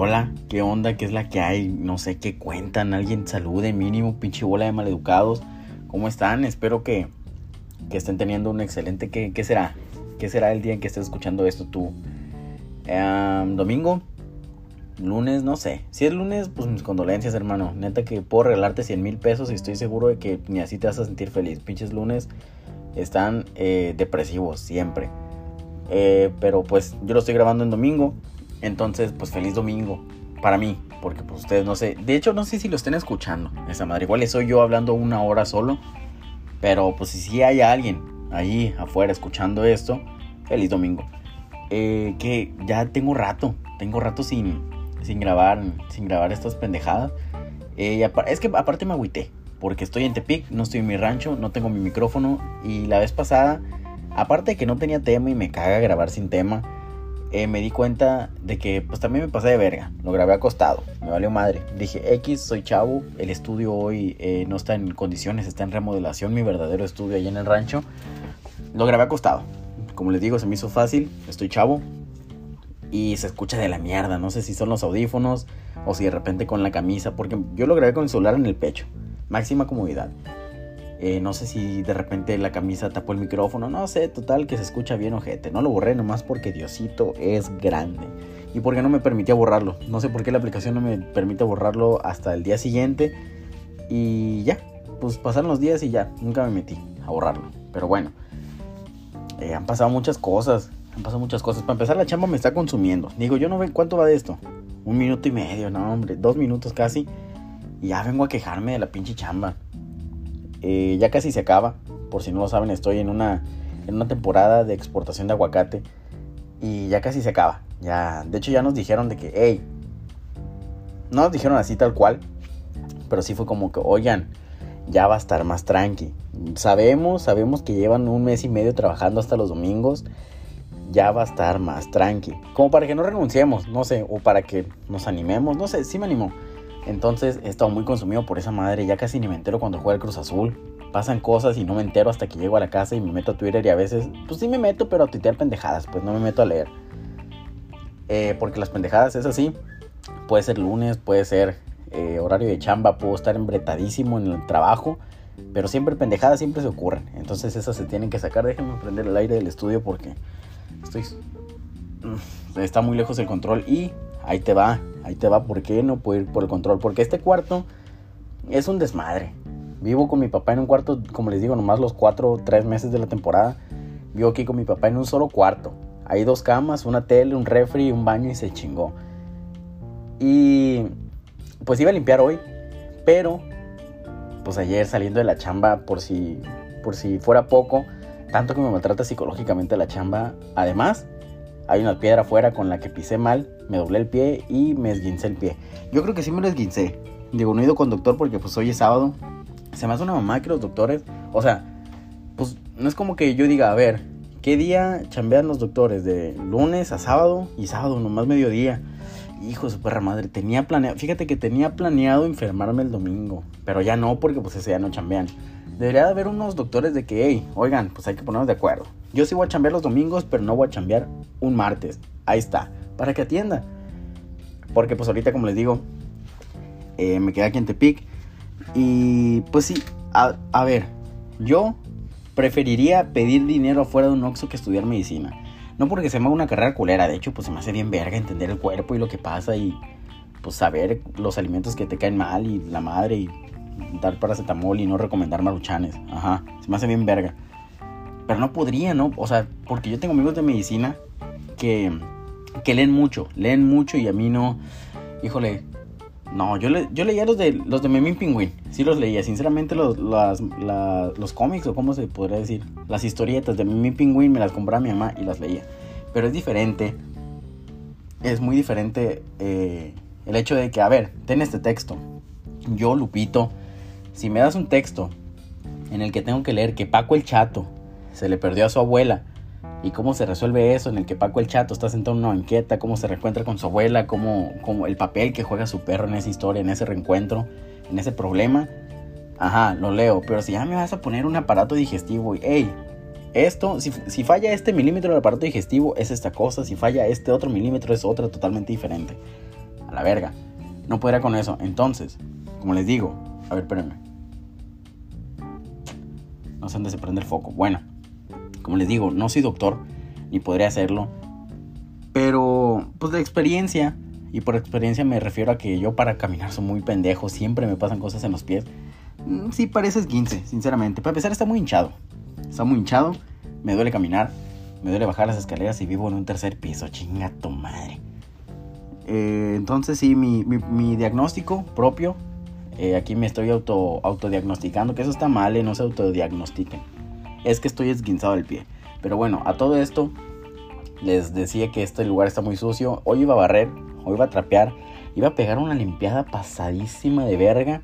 Hola, ¿qué onda? ¿Qué es la que hay? No sé qué cuentan. Alguien salude, mínimo, pinche bola de maleducados. ¿Cómo están? Espero que, que estén teniendo un excelente. ¿qué, ¿Qué será? ¿Qué será el día en que estés escuchando esto tú? Em, ¿Domingo? Lunes, no sé. Si es lunes, pues mis condolencias, hermano. Neta que puedo regalarte 100 mil pesos y estoy seguro de que ni así te vas a sentir feliz. Pinches lunes están eh, depresivos siempre. Eh, pero pues yo lo estoy grabando en domingo. Entonces, pues feliz domingo para mí. Porque pues ustedes no sé. De hecho, no sé si lo estén escuchando. Esa madre. Igual soy yo hablando una hora solo. Pero pues si sí hay alguien ahí afuera escuchando esto. Feliz domingo. Eh, que ya tengo rato. Tengo rato sin, sin grabar. Sin grabar estas pendejadas. es que aparte me agüité porque estoy en Tepic, no estoy en mi rancho, no tengo mi micrófono y la vez pasada, aparte de que no tenía tema y me caga grabar sin tema, eh, me di cuenta de que pues también me pasé de verga, lo grabé acostado, me valió madre. Dije, X, soy chavo, el estudio hoy eh, no está en condiciones, está en remodelación, mi verdadero estudio allá en el rancho, lo grabé acostado. Como les digo, se me hizo fácil, estoy chavo y se escucha de la mierda, no sé si son los audífonos o si de repente con la camisa, porque yo lo grabé con el celular en el pecho máxima comodidad. Eh, no sé si de repente la camisa tapó el micrófono, no sé, total que se escucha bien ojete. No lo borré nomás porque Diosito es grande. Y porque no me permitía borrarlo. No sé por qué la aplicación no me permite borrarlo hasta el día siguiente. Y ya, pues pasaron los días y ya, nunca me metí a borrarlo. Pero bueno, eh, han pasado muchas cosas. Han pasado muchas cosas. Para empezar, la chamba me está consumiendo. Digo, yo no veo cuánto va de esto. Un minuto y medio, no, hombre, dos minutos casi. Y ya vengo a quejarme de la pinche chamba. Ya casi se acaba. Por si no lo saben, estoy en una, en una temporada de exportación de aguacate. Y ya casi se acaba. Ya, de hecho, ya nos dijeron de que, hey, no nos dijeron así tal cual. Pero sí fue como que, oigan, ya va a estar más tranqui. Sabemos, sabemos que llevan un mes y medio trabajando hasta los domingos. Ya va a estar más tranqui. Como para que no renunciemos, no sé, o para que nos animemos, no sé, sí me animó. Entonces he estado muy consumido por esa madre. Ya casi ni me entero cuando juega el Cruz Azul. Pasan cosas y no me entero hasta que llego a la casa y me meto a Twitter y a veces, pues sí me meto, pero a tuitear pendejadas, pues no me meto a leer. Eh, porque las pendejadas es así. Puede ser lunes, puede ser eh, horario de chamba, puedo estar embretadísimo en el trabajo. Pero siempre pendejadas siempre se ocurren. Entonces esas se tienen que sacar. Déjenme prender el aire del estudio porque estoy... Mm, está muy lejos el control y ahí te va, ahí te va, ¿por qué no puedo ir por el control? Porque este cuarto es un desmadre. Vivo con mi papá en un cuarto, como les digo, nomás los cuatro o tres meses de la temporada. Vivo aquí con mi papá en un solo cuarto. Hay dos camas, una tele, un refri, un baño y se chingó. Y pues iba a limpiar hoy, pero pues ayer saliendo de la chamba por si por si fuera poco, tanto que me maltrata psicológicamente la chamba, además hay una piedra afuera con la que pisé mal, me doblé el pie y me esguincé el pie. Yo creo que sí me lo esguincé. Digo, no he ido con doctor porque pues hoy es sábado. Se me hace una mamá que los doctores, o sea, pues no es como que yo diga, a ver, ¿qué día chambean los doctores? De lunes a sábado y sábado nomás mediodía. Hijo de su perra madre, tenía planeado, fíjate que tenía planeado enfermarme el domingo, pero ya no porque pues ese día no chambean. Debería de haber unos doctores de que, hey, oigan, pues hay que ponernos de acuerdo. Yo sí voy a chambear los domingos, pero no voy a chambear un martes. Ahí está, para que atienda. Porque pues ahorita, como les digo, eh, me quedé aquí en Tepic. Y pues sí, a, a, ver, yo preferiría pedir dinero afuera de un Oxxo que estudiar medicina. No porque se me haga una carrera culera, de hecho, pues se me hace bien verga entender el cuerpo y lo que pasa y pues saber los alimentos que te caen mal y la madre y dar paracetamol y no recomendar maruchanes. Ajá, se me hace bien verga. Pero no podría, ¿no? O sea, porque yo tengo amigos de medicina que, que leen mucho, leen mucho y a mí no. Híjole, no, yo, le, yo leía los de los de Memín Pingüín, sí los leía. Sinceramente, los, los cómics, o cómo se podría decir, las historietas de Memín Pingüín me las compraba mi mamá y las leía. Pero es diferente, es muy diferente eh, el hecho de que, a ver, ten este texto. Yo, Lupito, si me das un texto en el que tengo que leer que Paco el Chato se le perdió a su abuela y cómo se resuelve eso, en el que Paco el Chato está sentado en una banqueta, cómo se reencuentra con su abuela, cómo, cómo el papel que juega su perro en esa historia, en ese reencuentro, en ese problema, ajá, lo leo, pero si ya me vas a poner un aparato digestivo y, hey, esto, si, si, falla este milímetro del aparato digestivo es esta cosa, si falla este otro milímetro es otra totalmente diferente. A la verga. No podría con eso. Entonces, como les digo, a ver, espérenme. No sé dónde se prende el foco. Bueno, como les digo, no soy doctor, ni podría hacerlo. Pero, pues de experiencia, y por experiencia me refiero a que yo para caminar soy muy pendejo, siempre me pasan cosas en los pies. Mm, sí, pareces 15, sinceramente. Para empezar, está muy hinchado. Está muy hinchado, me duele caminar, me duele bajar las escaleras y vivo en un tercer piso. Chinga tu madre. Eh, entonces, sí, mi, mi, diagnóstico propio, eh, aquí me estoy auto, autodiagnosticando, que eso está mal, eh, no se autodiagnostiquen. Es que estoy esguinzado del pie. Pero bueno, a todo esto, les decía que este lugar está muy sucio. Hoy iba a barrer, hoy iba a trapear, iba a pegar una limpiada pasadísima de verga.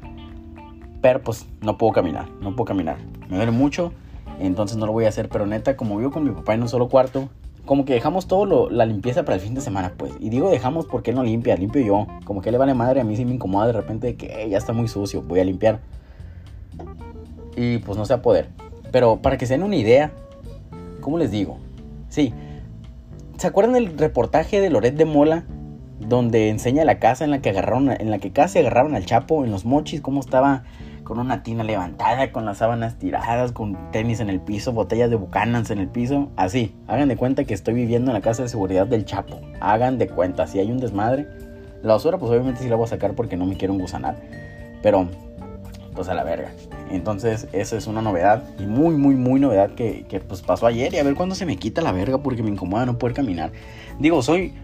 Pero pues no puedo caminar, no puedo caminar. Me duele mucho, entonces no lo voy a hacer. Pero neta, como vivo con mi papá en un solo cuarto, como que dejamos todo la limpieza para el fin de semana, pues. Y digo dejamos porque él no limpia, limpio yo. Como que le vale madre, a mí sí me incomoda de repente de que ya está muy sucio, voy a limpiar. Y pues no sé a poder. Pero para que se den una idea, ¿cómo les digo? Sí, ¿Se acuerdan del reportaje de Loret de Mola? Donde enseña la casa en la que agarraron, en la que casi agarraron al Chapo en los mochis, cómo estaba con una tina levantada, con las sábanas tiradas, con tenis en el piso, botellas de bucanas en el piso. Así, hagan de cuenta que estoy viviendo en la casa de seguridad del Chapo. Hagan de cuenta, si hay un desmadre. La basura, pues obviamente sí la voy a sacar porque no me quiero engusanar. Pero pues a la verga. Entonces, eso es una novedad y muy, muy, muy novedad que, que, pues pasó ayer y a ver cuándo se me quita la verga porque me incomoda no poder caminar. Digo, soy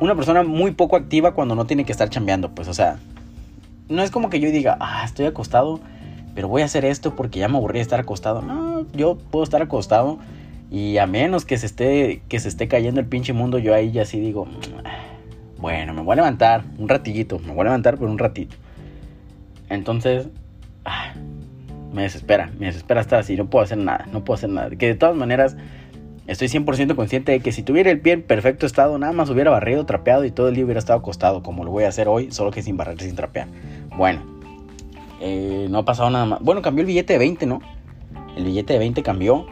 una persona muy poco activa cuando no tiene que estar chambeando, pues, o sea, no es como que yo diga, ah, estoy acostado, pero voy a hacer esto porque ya me aburrí de estar acostado. No, yo puedo estar acostado y a menos que se esté, que se esté cayendo el pinche mundo, yo ahí ya sí digo, bueno, me voy a levantar un ratillito, me voy a levantar por un ratito. Entonces, Ah, me desespera, me desespera estar así, no puedo hacer nada, no puedo hacer nada. Que de todas maneras, estoy 100% consciente de que si tuviera el pie en perfecto estado, nada más hubiera barrido, trapeado y todo el día hubiera estado acostado, como lo voy a hacer hoy, solo que sin barrer, sin trapear. Bueno, eh, no ha pasado nada más. Bueno, cambió el billete de 20, ¿no? El billete de 20 cambió.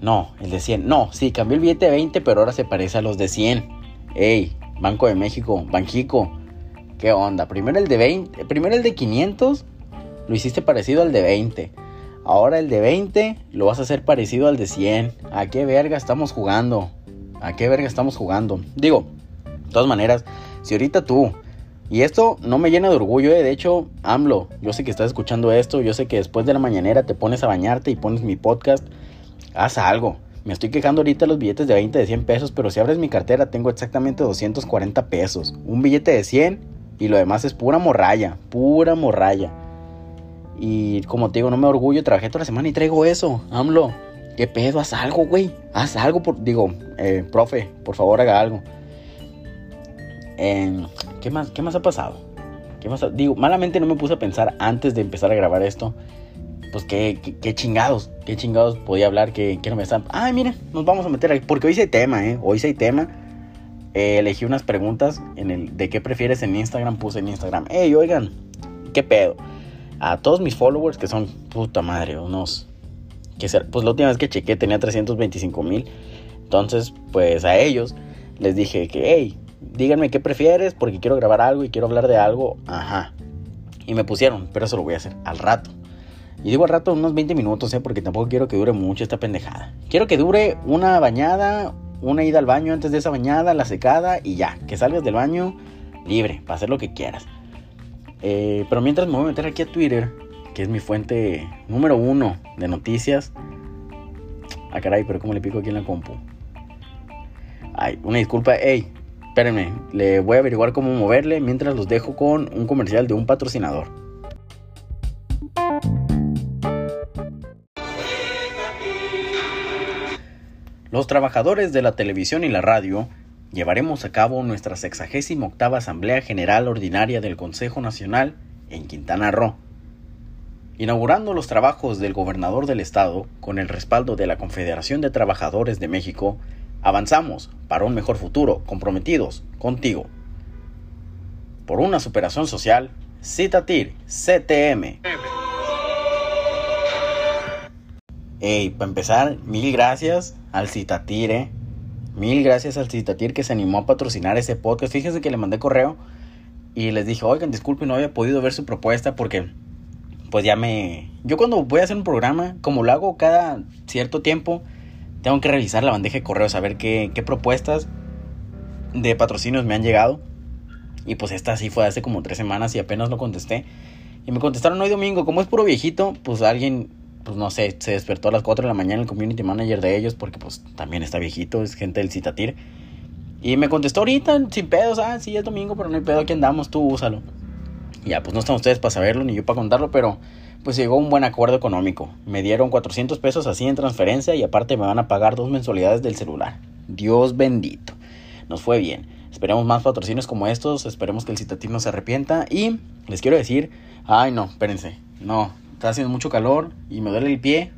No, el de 100. No, sí, cambió el billete de 20, pero ahora se parece a los de 100. Ey, Banco de México, Banjico. ¿Qué onda? Primero el de 20, primero el de 500 lo hiciste parecido al de 20. Ahora el de 20 lo vas a hacer parecido al de 100. ¿A qué verga estamos jugando? ¿A qué verga estamos jugando? Digo, de todas maneras, si ahorita tú, y esto no me llena de orgullo, eh, de hecho, AMLO, yo sé que estás escuchando esto, yo sé que después de la mañanera te pones a bañarte y pones mi podcast, haz algo. Me estoy quejando ahorita los billetes de 20 de 100 pesos, pero si abres mi cartera tengo exactamente 240 pesos. Un billete de 100 y lo demás es pura morralla, pura morralla. Y como te digo, no me orgullo, trabajé toda la semana y traigo eso. AMLO, ¿qué pedo? Haz algo, güey. Haz algo, por, digo, eh, profe, por favor haga algo. ¿qué, más, ¿Qué más ha pasado? ¿Qué más Digo, malamente no me puse a pensar antes de empezar a grabar esto. Pues qué, qué, chingados, qué chingados podía hablar, que, no me están... Ay, mira, nos vamos a meter ahí. Porque hoy sí hay tema, ¿eh? Hoy sí hay tema. Eh, elegí unas preguntas en el de qué prefieres en Instagram. Puse en Instagram, hey, oigan, ¿qué pedo? A todos mis followers, que son puta madre, unos. Que pues la última vez que chequé tenía 325 mil. Entonces, pues a ellos les dije que, hey, díganme qué prefieres porque quiero grabar algo y quiero hablar de algo. Ajá. Y me pusieron, pero eso lo voy a hacer al rato. Y digo al rato unos 20 minutos, ¿eh? porque tampoco quiero que dure mucho esta pendejada. Quiero que dure una bañada, una ida al baño antes de esa bañada, la secada y ya. Que salgas del baño libre, para hacer lo que quieras. Eh, pero mientras me voy a meter aquí a Twitter, que es mi fuente número uno de noticias. Ah, caray, pero ¿cómo le pico aquí en la compu? Ay, una disculpa. Ey, espérenme, le voy a averiguar cómo moverle mientras los dejo con un comercial de un patrocinador. Los trabajadores de la televisión y la radio llevaremos a cabo nuestra 68 Asamblea General Ordinaria del Consejo Nacional en Quintana Roo. Inaugurando los trabajos del gobernador del estado con el respaldo de la Confederación de Trabajadores de México, avanzamos para un mejor futuro comprometidos contigo. Por una superación social, Citatir CTM. Hey, para empezar, mil gracias al Citatire Mil gracias al Citatir que se animó a patrocinar ese podcast. Fíjense que le mandé correo y les dije, oigan, disculpen, no había podido ver su propuesta porque pues ya me... Yo cuando voy a hacer un programa, como lo hago cada cierto tiempo, tengo que revisar la bandeja de correo, saber qué, qué propuestas de patrocinios me han llegado. Y pues esta sí fue hace como tres semanas y apenas lo contesté. Y me contestaron hoy domingo, como es puro viejito, pues alguien, pues no sé, se despertó a las 4 de la mañana el community manager de ellos, porque pues también está viejito, es gente del Citatir. Y me contestó ahorita, sin pedos, ah, sí, es domingo, pero no hay pedo, aquí andamos, tú úsalo. Y ya, pues no están ustedes para saberlo, ni yo para contarlo, pero pues llegó un buen acuerdo económico. Me dieron 400 pesos así en transferencia y aparte me van a pagar dos mensualidades del celular. Dios bendito. Nos fue bien. Esperemos más patrocinios como estos, esperemos que el Citatir no se arrepienta y les quiero decir Ay, no, espérense. No, está haciendo mucho calor y me duele el pie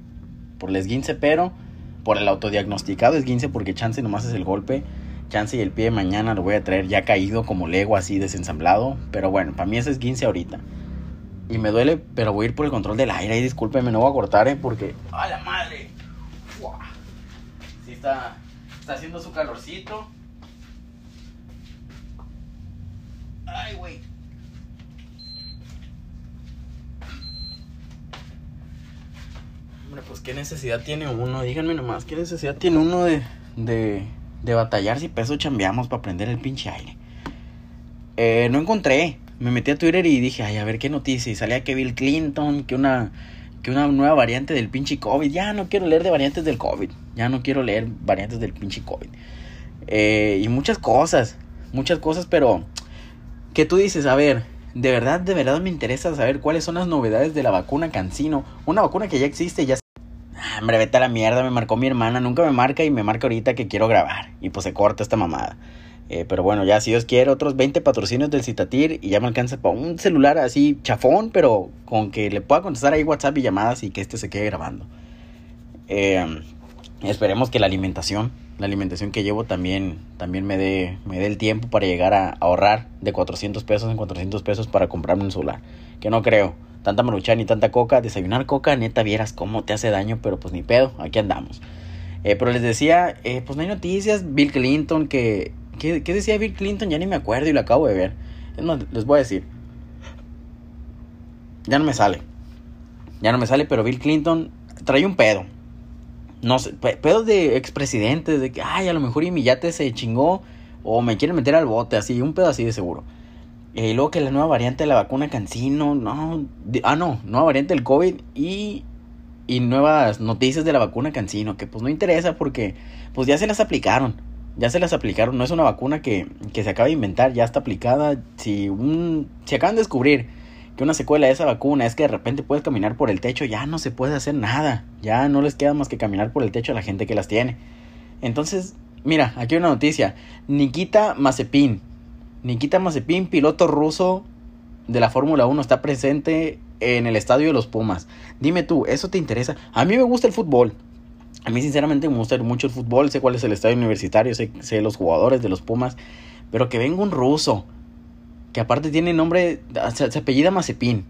por el esguince, pero por el autodiagnosticado esguince, porque chance nomás es el golpe. Chance y el pie mañana lo voy a traer ya caído como lego así desensamblado. Pero bueno, para mí es esguince ahorita. Y me duele, pero voy a ir por el control del aire. Y discúlpeme, no voy a cortar, ¿eh? Porque. ¡A la madre! Sí, está, está haciendo su calorcito. ¡Ay, güey! Pues qué necesidad tiene uno, díganme nomás, qué necesidad tiene uno de, de, de batallar si peso chambeamos para prender el pinche aire. Eh, no encontré, me metí a Twitter y dije, ay, a ver qué noticia, y salía que Bill Clinton, que una, que una nueva variante del pinche COVID, ya no quiero leer de variantes del COVID, ya no quiero leer variantes del pinche COVID. Eh, y muchas cosas, muchas cosas, pero que tú dices, a ver, de verdad, de verdad me interesa saber cuáles son las novedades de la vacuna Cancino. Una vacuna que ya existe, ya... Hombre, vete a la mierda, me marcó mi hermana, nunca me marca y me marca ahorita que quiero grabar. Y pues se corta esta mamada. Eh, pero bueno, ya si Dios quiere, otros 20 patrocinios del Citatir y ya me alcanza para un celular así chafón, pero con que le pueda contestar ahí WhatsApp y llamadas y que este se quede grabando. Eh, esperemos que la alimentación la alimentación que llevo también, también me dé me dé el tiempo para llegar a ahorrar de 400 pesos en 400 pesos para comprarme un solar. Que no creo. Tanta maruchan ni tanta coca. Desayunar coca, neta, vieras cómo te hace daño, pero pues ni pedo, aquí andamos. Eh, pero les decía, eh, pues no hay noticias. Bill Clinton, que... ¿Qué, ¿Qué decía Bill Clinton? Ya ni me acuerdo y lo acabo de ver. Es les voy a decir. Ya no me sale. Ya no me sale, pero Bill Clinton trae un pedo no sé, pedos de expresidentes, de que, ay, a lo mejor y mi yate se chingó o me quieren meter al bote, así, un pedo así de seguro. Y luego que la nueva variante de la vacuna Cancino, no, ah, no, nueva variante del COVID y, y nuevas noticias de la vacuna Cancino, que pues no interesa porque pues ya se las aplicaron, ya se las aplicaron, no es una vacuna que, que se acaba de inventar, ya está aplicada, si un, si acaban de descubrir que una secuela de esa vacuna es que de repente puedes caminar por el techo, ya no se puede hacer nada. Ya no les queda más que caminar por el techo a la gente que las tiene. Entonces, mira, aquí hay una noticia. Nikita Mazepin. Nikita Mazepin, piloto ruso de la Fórmula 1, está presente en el estadio de los Pumas. Dime tú, ¿eso te interesa? A mí me gusta el fútbol. A mí sinceramente me gusta mucho el fútbol. Sé cuál es el estadio universitario, sé, sé los jugadores de los Pumas. Pero que venga un ruso que aparte tiene nombre, se, apellida Mazepin.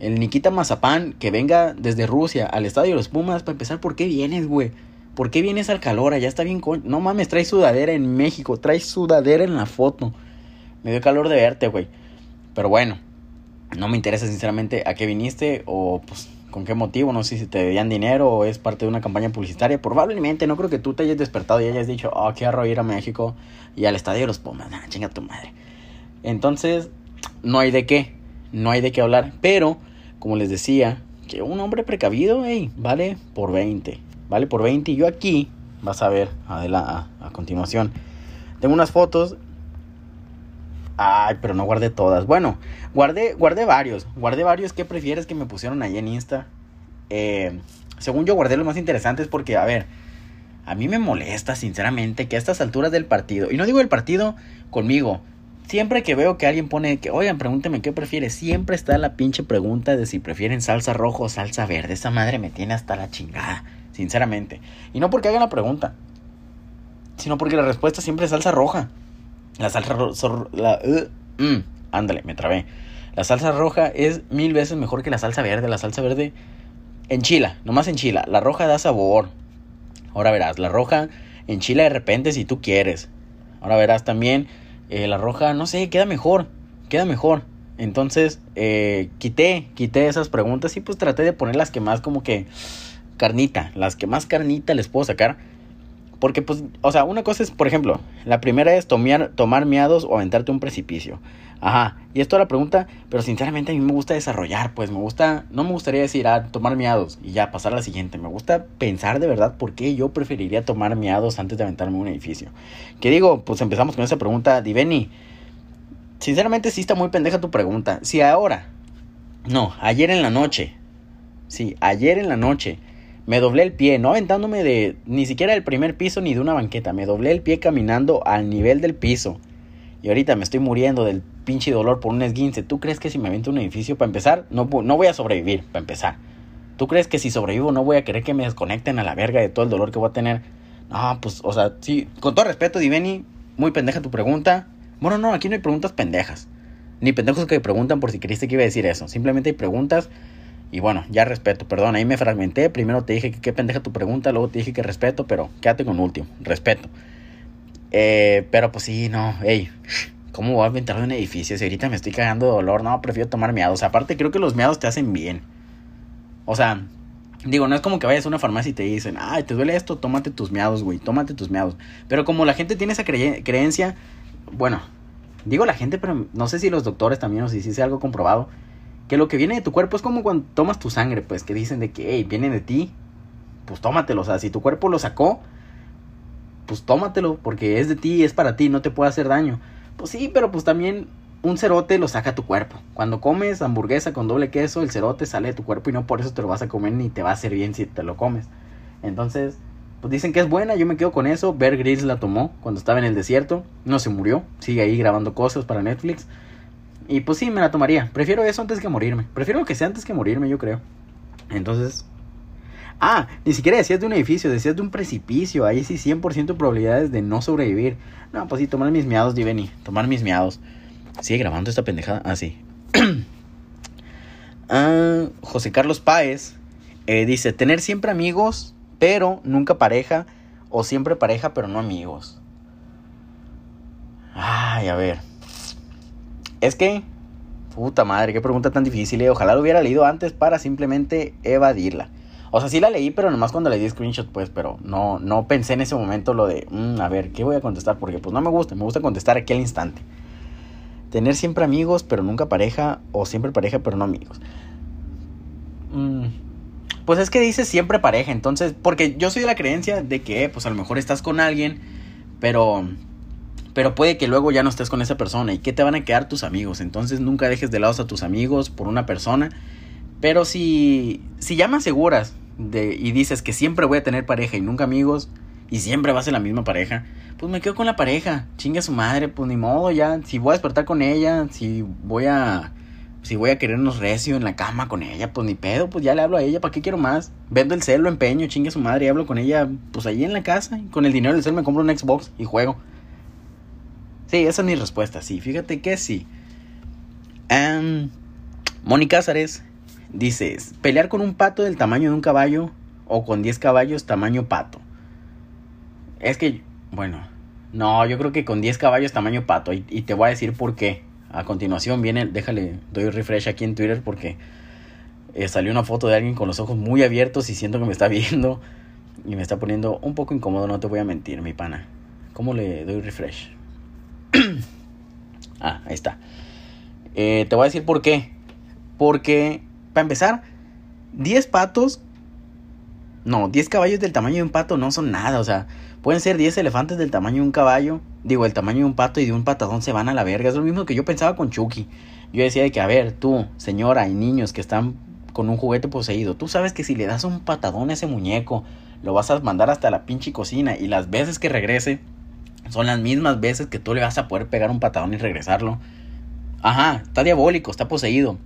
El Nikita Mazapán, que venga desde Rusia al estadio de los Pumas, para empezar, ¿por qué vienes, güey? ¿Por qué vienes al calor? Ya está bien con... No mames, traes sudadera en México, traes sudadera en la foto. Me dio calor de verte, güey. Pero bueno, no me interesa sinceramente a qué viniste o pues con qué motivo, no sé si te debían dinero o es parte de una campaña publicitaria. Probablemente, no creo que tú te hayas despertado y hayas dicho, oh, quiero ir a México y al estadio de los Pumas. Nah, chinga tu madre. Entonces, no hay de qué, no hay de qué hablar. Pero, como les decía, que un hombre precavido, hey, vale por 20. Vale por 20. Y yo aquí, vas a ver a, a continuación, tengo unas fotos. Ay, pero no guardé todas. Bueno, guardé, guardé varios. Guardé varios. ¿Qué prefieres que me pusieron ahí en Insta? Eh, según yo guardé los más interesantes porque, a ver, a mí me molesta sinceramente que a estas alturas del partido, y no digo el partido conmigo, Siempre que veo que alguien pone que, oigan, pregúnteme qué prefiere, siempre está la pinche pregunta de si prefieren salsa roja o salsa verde. Esa madre me tiene hasta la chingada, sinceramente. Y no porque hagan la pregunta, sino porque la respuesta siempre es salsa roja. La salsa roja, uh, mm, ándale, me trabé. La salsa roja es mil veces mejor que la salsa verde. La salsa verde enchila, nomás enchila. La roja da sabor. Ahora verás, la roja en chile de repente si tú quieres. Ahora verás también, eh, la roja, no sé, queda mejor, queda mejor. Entonces, eh, quité, quité esas preguntas y pues traté de poner las que más como que carnita, las que más carnita les puedo sacar. Porque, pues, o sea, una cosa es, por ejemplo, la primera es tomar, tomar miados o aventarte un precipicio. Ajá, y esto es la pregunta, pero sinceramente a mí me gusta desarrollar, pues me gusta, no me gustaría decir, ah, tomar miados y ya pasar a la siguiente. Me gusta pensar de verdad por qué yo preferiría tomar miados antes de aventarme un edificio. Que digo, pues empezamos con esa pregunta, Diveni. Sinceramente sí está muy pendeja tu pregunta. Si ahora, no, ayer en la noche, sí, ayer en la noche, me doblé el pie, no aventándome de ni siquiera del primer piso ni de una banqueta, me doblé el pie caminando al nivel del piso. Y ahorita me estoy muriendo del pinche dolor por un esguince. ¿Tú crees que si me aviento un edificio para empezar, no, no voy a sobrevivir para empezar? ¿Tú crees que si sobrevivo no voy a querer que me desconecten a la verga de todo el dolor que voy a tener? No, pues, o sea, sí, con todo respeto, Diveni, muy pendeja tu pregunta. Bueno, no, aquí no hay preguntas pendejas. Ni pendejos que preguntan por si creíste que iba a decir eso. Simplemente hay preguntas y bueno, ya respeto, perdón, ahí me fragmenté. Primero te dije que qué pendeja tu pregunta, luego te dije que respeto, pero quédate con último, respeto. Eh, pero pues sí, no, hey, ¿cómo voy a aventar un edificio? Si ahorita me estoy cagando de dolor, no, prefiero tomar miados. Aparte, creo que los miados te hacen bien. O sea, digo, no es como que vayas a una farmacia y te dicen, ay, te duele esto, tómate tus miados, güey, tómate tus miados. Pero como la gente tiene esa creencia, bueno, digo la gente, pero no sé si los doctores también o si es algo comprobado que lo que viene de tu cuerpo es como cuando tomas tu sangre, pues que dicen de que, hey, viene de ti, pues tómatelo. O sea, si tu cuerpo lo sacó, pues tómatelo, porque es de ti, es para ti, no te puede hacer daño. Pues sí, pero pues también un cerote lo saca tu cuerpo. Cuando comes hamburguesa con doble queso, el cerote sale de tu cuerpo y no por eso te lo vas a comer ni te va a hacer bien si te lo comes. Entonces, pues dicen que es buena, yo me quedo con eso. Bear Grylls la tomó cuando estaba en el desierto, no se murió, sigue ahí grabando cosas para Netflix. Y pues sí, me la tomaría. Prefiero eso antes que morirme. Prefiero que sea antes que morirme, yo creo. Entonces... Ah, ni siquiera decías de un edificio, decías de un precipicio. Ahí sí 100% probabilidades de no sobrevivir. No, pues sí, tomar mis miados, Diveni. Tomar mis miados. Sigue grabando esta pendejada. Ah, sí. ah, José Carlos Páez eh, dice, tener siempre amigos, pero nunca pareja. O siempre pareja, pero no amigos. Ay, a ver. Es que, puta madre, qué pregunta tan difícil. Eh. Ojalá lo hubiera leído antes para simplemente evadirla. O sea, sí la leí, pero nomás cuando le di screenshot, pues, pero no, no pensé en ese momento lo de, mm, a ver, ¿qué voy a contestar? Porque pues no me gusta, me gusta contestar aquí al instante. Tener siempre amigos, pero nunca pareja, o siempre pareja, pero no amigos. Mm, pues es que dices siempre pareja, entonces, porque yo soy de la creencia de que, pues a lo mejor estás con alguien, pero pero puede que luego ya no estés con esa persona y que te van a quedar tus amigos. Entonces nunca dejes de lado a tus amigos por una persona. Pero si, si ya me aseguras de, y dices que siempre voy a tener pareja y nunca amigos y siempre va a ser la misma pareja, pues me quedo con la pareja. Chingue a su madre, pues ni modo ya. Si voy a despertar con ella, si voy a si voy a querernos recio en la cama con ella, pues ni pedo, pues ya le hablo a ella, ¿para qué quiero más? Vendo el cel, lo empeño, chingue a su madre y hablo con ella, pues ahí en la casa, y con el dinero del cel me compro un Xbox y juego. Sí, esa es mi respuesta, sí. Fíjate que sí. Um, Moni Cázares dice, pelear con un pato del tamaño de un caballo o con 10 caballos tamaño pato. Es que, bueno, no, yo creo que con 10 caballos tamaño pato. Y, te voy a decir por qué. A continuación viene, déjale, doy refresh aquí en Twitter porque eh, salió una foto de alguien con los ojos muy abiertos y siento que me está viendo y me está poniendo un poco incómodo, no te voy a mentir, mi pana. ¿Cómo le doy refresh? ah, ahí está. Eh, te voy a decir por qué. Porque, para empezar, 10 patos. No, 10 caballos del tamaño de un pato no son nada. O sea, pueden ser 10 elefantes del tamaño de un caballo. Digo, el tamaño de un pato y de un patadón se van a la verga. Es lo mismo que yo pensaba con Chucky. Yo decía de que, a ver, tú, señora y niños que están con un juguete poseído, tú sabes que si le das un patadón a ese muñeco, lo vas a mandar hasta la pinche cocina y las veces que regrese, son las mismas veces que tú le vas a poder pegar un patadón y regresarlo. Ajá, está diabólico, está poseído.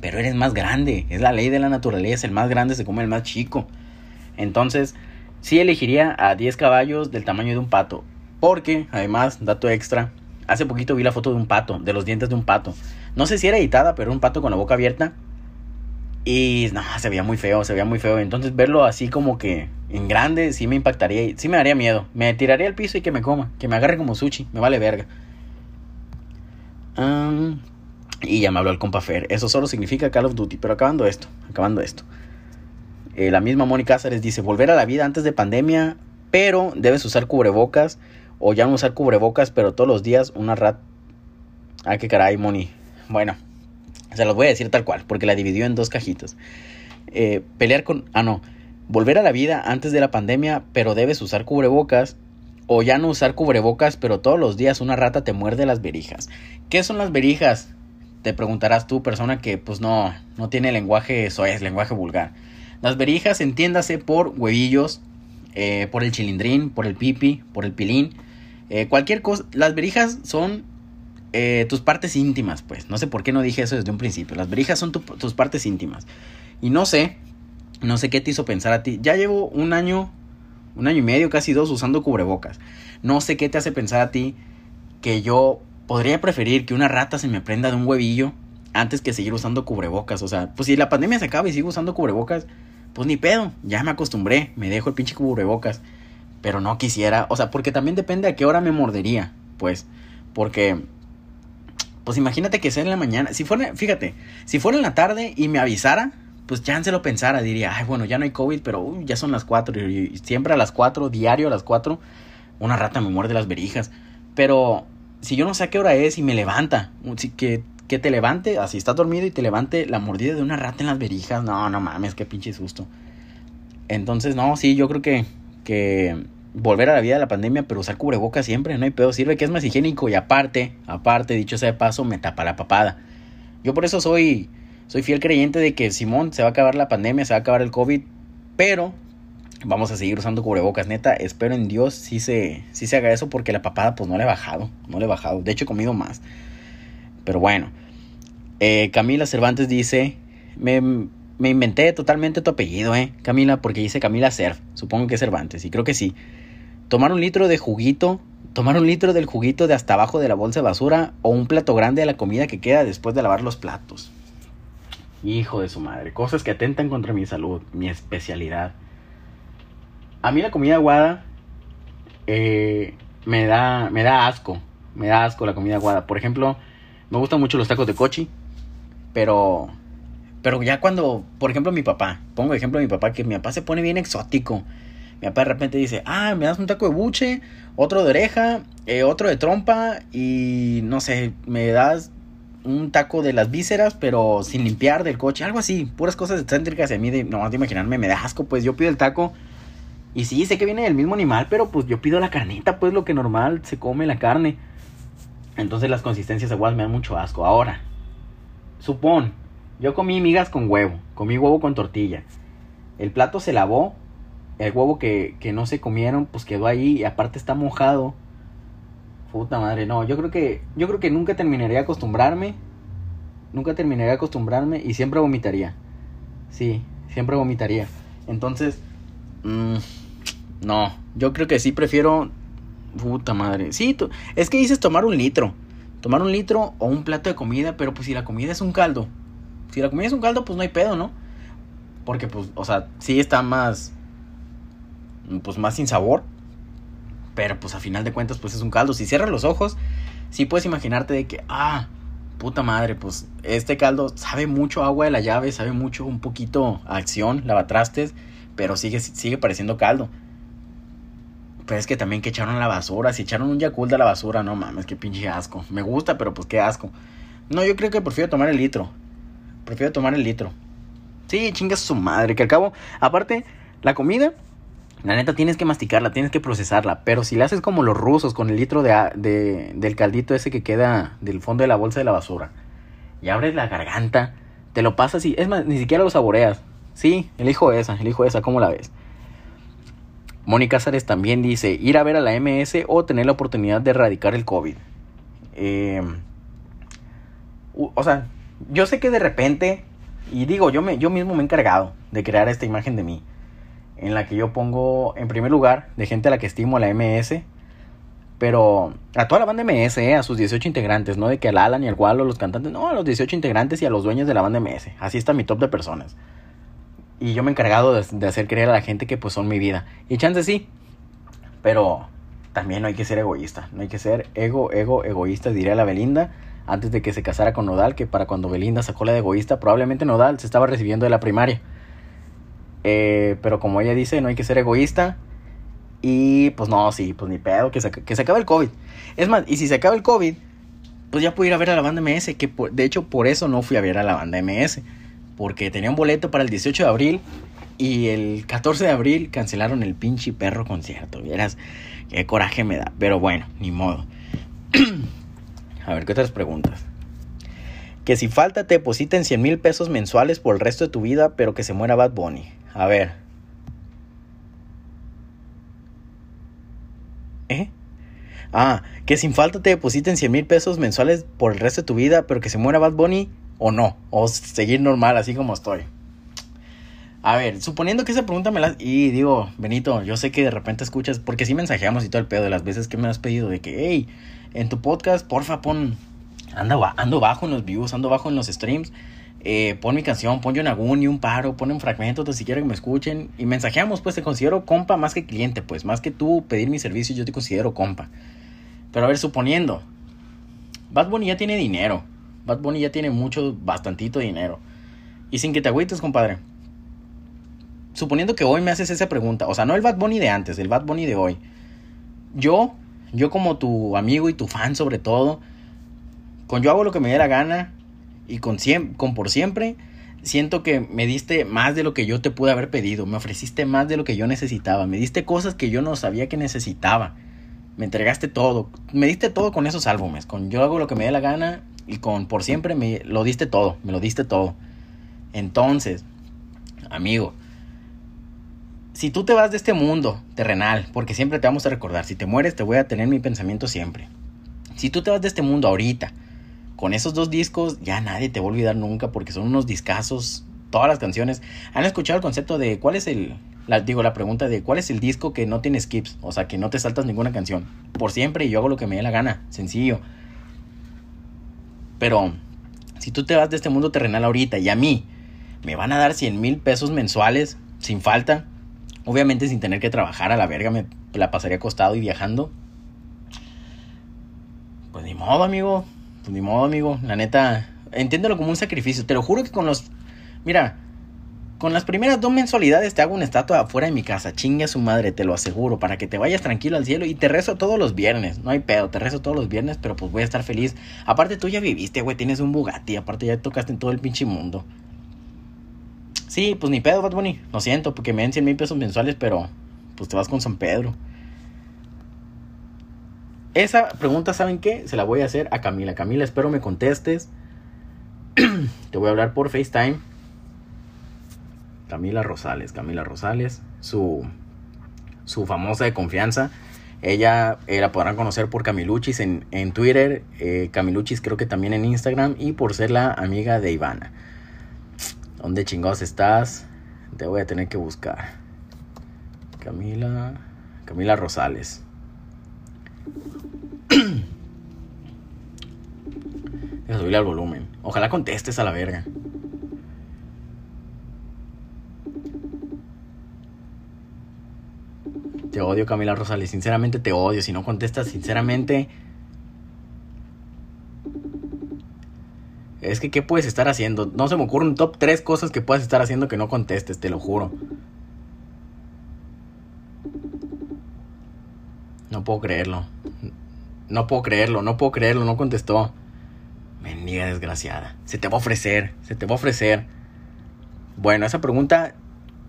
Pero eres más grande. Es la ley de la naturaleza. El más grande se come el más chico. Entonces, sí elegiría a 10 caballos del tamaño de un pato. Porque, además, dato extra, hace poquito vi la foto de un pato, de los dientes de un pato. No sé si era editada, pero un pato con la boca abierta. Y no, se veía muy feo, se veía muy feo. Entonces verlo así como que en grande sí me impactaría, sí me daría miedo. Me tiraría al piso y que me coma, que me agarre como sushi, me vale verga. y ya me habló el compa Fer. Eso solo significa Call of Duty. Pero acabando esto, acabando esto. Eh, la misma Mónica Cáceres dice, volver a la vida antes de pandemia, pero debes usar cubrebocas. O ya no usar cubrebocas, pero todos los días una rat... Ah, qué caray, Moni. Bueno, se los voy a decir tal cual, porque la dividió en dos cajitas. Eh, pelear con... Ah, no. Volver a la vida antes de la pandemia, pero debes usar cubrebocas. O ya no usar cubrebocas, pero todos los días una rata te muerde las verijas. ¿Qué son las verijas? Te preguntarás tú, persona que pues no, no tiene lenguaje, eso es, lenguaje vulgar. Las verijas, entiéndase por huevillos, eh, por el chilindrín, por el pipi, por el pilín. Eh, cualquier cosa. Las verijas son eh, tus partes íntimas, pues. No sé por qué no dije eso desde un principio. Las verijas son tus partes íntimas. Y no sé, no sé qué te hizo pensar a ti. Ya llevo un año, un año y medio, casi dos, usando cubrebocas. No sé qué te hace pensar a ti que yo podría preferir que una rata se me prenda de un huevillo antes que seguir usando cubrebocas. O sea, pues si la pandemia se acaba y sigo usando cubrebocas, pues ni pedo, ya me acostumbré, me dejo el pinche cubrebocas. Pero no quisiera, o sea, porque también depende a qué hora me mordería, pues, porque, pues imagínate que sea en la mañana, si fuera, fíjate, si fuera en la tarde y me avisara, pues ya se lo pensara, diría, ay, bueno, ya no hay COVID, pero ya son las cuatro, y, siempre a las cuatro, diario a las cuatro, una rata me muerde las verijas. Pero si yo no sé a qué hora es y me levanta, que que te levante, así estás dormido y te levante la mordida de una rata en las verijas. No, no mames, qué pinche susto. Entonces, no, sí, yo creo que, que volver a la vida de la pandemia, pero usar cubrebocas siempre, no hay pedo, sirve que es más higiénico y aparte, aparte, dicho sea de paso, me tapa la papada. Yo por eso soy, soy fiel creyente de que Simón se va a acabar la pandemia, se va a acabar el COVID, pero vamos a seguir usando cubrebocas, neta, espero en Dios si se, si se haga eso porque la papada pues no le he bajado, no le he bajado, de hecho he comido más. Pero bueno. Eh, Camila Cervantes dice, me, me, inventé totalmente tu apellido, ¿eh? Camila, porque dice Camila Cerf. Supongo que es Cervantes, y creo que sí. Tomar un litro de juguito, tomar un litro del juguito de hasta abajo de la bolsa de basura o un plato grande de la comida que queda después de lavar los platos. Hijo de su madre, cosas que atentan contra mi salud, mi especialidad. A mí la comida aguada eh, me, da, me da asco, me da asco la comida aguada. Por ejemplo, me gustan mucho los tacos de cochi, pero pero ya cuando, por ejemplo, mi papá, pongo ejemplo a mi papá, que mi papá se pone bien exótico. Mi papá de repente dice, ah, me das un taco de buche, otro de oreja, eh, otro de trompa y no sé, me das un taco de las vísceras, pero sin limpiar del coche, algo así, puras cosas excéntricas y a mí, de, no, de imaginarme, me da asco, pues yo pido el taco y sí, sé que viene del mismo animal, pero pues yo pido la carnita, pues lo que normal se come la carne. Entonces las consistencias aguadas me dan mucho asco. Ahora, supón, yo comí migas con huevo, comí huevo con tortilla. El plato se lavó, el huevo que, que no se comieron, pues quedó ahí y aparte está mojado. Puta madre, no, yo creo que, yo creo que nunca terminaría de acostumbrarme. Nunca terminaría de acostumbrarme y siempre vomitaría. Sí, siempre vomitaría. Entonces, mmm, no, yo creo que sí prefiero Puta madre. Sí, es que dices tomar un litro. Tomar un litro o un plato de comida, pero pues si la comida es un caldo. Si la comida es un caldo, pues no hay pedo, ¿no? Porque pues, o sea, sí está más... Pues más sin sabor. Pero pues a final de cuentas, pues es un caldo. Si cierras los ojos, sí puedes imaginarte de que, ah, puta madre, pues este caldo sabe mucho agua de la llave, sabe mucho un poquito acción, lavatrastes, pero sigue, sigue pareciendo caldo. Pero es que también que echaron la basura. Si echaron un Yakult a la basura, no mames, qué pinche asco. Me gusta, pero pues qué asco. No, yo creo que prefiero tomar el litro. Prefiero tomar el litro. Sí, chingas su madre. Que al cabo, aparte, la comida, la neta tienes que masticarla, tienes que procesarla. Pero si la haces como los rusos, con el litro de, de, del caldito ese que queda del fondo de la bolsa de la basura, y abres la garganta, te lo pasas y, es más, ni siquiera lo saboreas. Sí, elijo esa, elijo esa, ¿cómo la ves? Mónica Cáceres también dice, ir a ver a la MS o tener la oportunidad de erradicar el COVID. Eh, o sea, yo sé que de repente, y digo, yo, me, yo mismo me he encargado de crear esta imagen de mí, en la que yo pongo en primer lugar de gente a la que estimo a la MS, Pero a toda la banda MS, eh, a sus 18 integrantes, no de que al Alan y al Walo, los cantantes, no, a los 18 integrantes y a los dueños de la banda MS. Así está mi top de personas. Y yo me he encargado de, hacer creer a la gente que pues son mi vida. Y chance sí, pero también no hay que ser egoísta. No hay que ser ego, ego, egoísta, diría la Belinda, antes de que se casara con Nodal, que para cuando Belinda sacó la de egoísta, probablemente Nodal se estaba recibiendo de la primaria. Eh, pero como ella dice, no hay que ser egoísta. Y pues no, sí, pues ni pedo, que se, que se acabe el COVID. Es más, y si se acaba el COVID, pues ya puedo ir a ver a la banda MS, que de hecho por eso no fui a ver a la banda MS, porque tenía un boleto para el 18 de abril y el 14 de abril cancelaron el pinche perro concierto. Vieras qué coraje me da, pero bueno, ni modo. a ver, ¿qué otras preguntas? Que si falta te depositen 100 mil pesos mensuales por el resto de tu vida, pero que se muera Bad Bunny. A ver. ¿Eh? Ah, que sin falta te depositen 100 mil pesos mensuales por el resto de tu vida, pero que se muera Bad Bunny o no, o seguir normal así como estoy. A ver, suponiendo que esa pregunta me la... Y digo, Benito, yo sé que de repente escuchas, porque sí mensajeamos y todo el pedo de las veces que me has pedido de que, hey, en tu podcast, porfa, pon... Ando bajo en los views, ando bajo en los streams eh, pon mi canción, pon Yonaguni, un paro, pon un fragmento si quieren que me escuchen. Y mensajeamos, pues te considero compa más que cliente, pues más que tú pedir mi servicio, yo te considero compa. Pero a ver, suponiendo, Bad Bunny ya tiene dinero. Bad Bunny ya tiene mucho, bastantito dinero. Y sin que te agüites, compadre. Suponiendo que hoy me haces esa pregunta, o sea, no el Bad Bunny de antes, el Bad Bunny de hoy. Yo, yo como tu amigo y tu fan sobre todo, con yo hago lo que me dé la gana, y con, por siempre, siento que me diste más de lo que yo te pude haber pedido, me ofreciste más de lo que yo necesitaba, me diste cosas que yo no sabía que necesitaba, me entregaste todo, me diste todo con esos álbumes, con yo hago lo que me dé la gana y con por siempre me lo diste todo, me lo diste todo. Entonces, amigo, si tú te vas de este mundo terrenal, porque siempre te vamos a recordar, si te mueres te voy a tener mi pensamiento siempre. Si tú te vas de este mundo ahorita, con esos dos discos ya nadie te va a olvidar nunca porque son unos discazos, todas las canciones. ¿Han escuchado el concepto de cuál es el, la, digo, la pregunta de cuál es el disco que no tiene skips? O sea, que no te saltas ninguna canción. Por siempre y yo hago lo que me dé la gana, sencillo. Pero, si tú te vas de este mundo terrenal ahorita y a mí me van a dar 100 mil pesos mensuales sin falta, obviamente sin tener que trabajar a la verga, me la pasaría acostado y viajando. Pues ni modo, amigo pues ni modo, amigo. La neta, entiéndelo como un sacrificio. Te lo juro que con los. Mira, con las primeras dos mensualidades te hago una estatua afuera de mi casa. Chingue a su madre, te lo aseguro. Para que te vayas tranquilo al cielo. Y te rezo todos los viernes. No hay pedo, te rezo todos los viernes. Pero pues voy a estar feliz. Aparte, tú ya viviste, güey. Tienes un Bugatti. Aparte, ya tocaste en todo el pinche mundo. Sí, pues ni pedo, Bad Bunny. Lo siento, porque me den 100 mil pesos mensuales. Pero pues te vas con San Pedro. Esa pregunta, ¿saben qué? Se la voy a hacer a Camila. Camila, espero me contestes. Te voy a hablar por FaceTime. Camila Rosales, Camila Rosales, su, su famosa de confianza. Ella eh, la podrán conocer por Camiluchis en, en Twitter, eh, Camiluchis creo que también en Instagram y por ser la amiga de Ivana. ¿Dónde chingados estás? Te voy a tener que buscar. Camila, Camila Rosales. Deja subirle al volumen. Ojalá contestes a la verga. Te odio, Camila Rosales. Sinceramente te odio. Si no contestas, sinceramente. Es que, ¿qué puedes estar haciendo? No se me ocurren top 3 cosas que puedas estar haciendo que no contestes, te lo juro. No puedo creerlo. No puedo creerlo, no puedo creerlo, no contestó. Mendiga desgraciada. Se te va a ofrecer, se te va a ofrecer. Bueno, esa pregunta,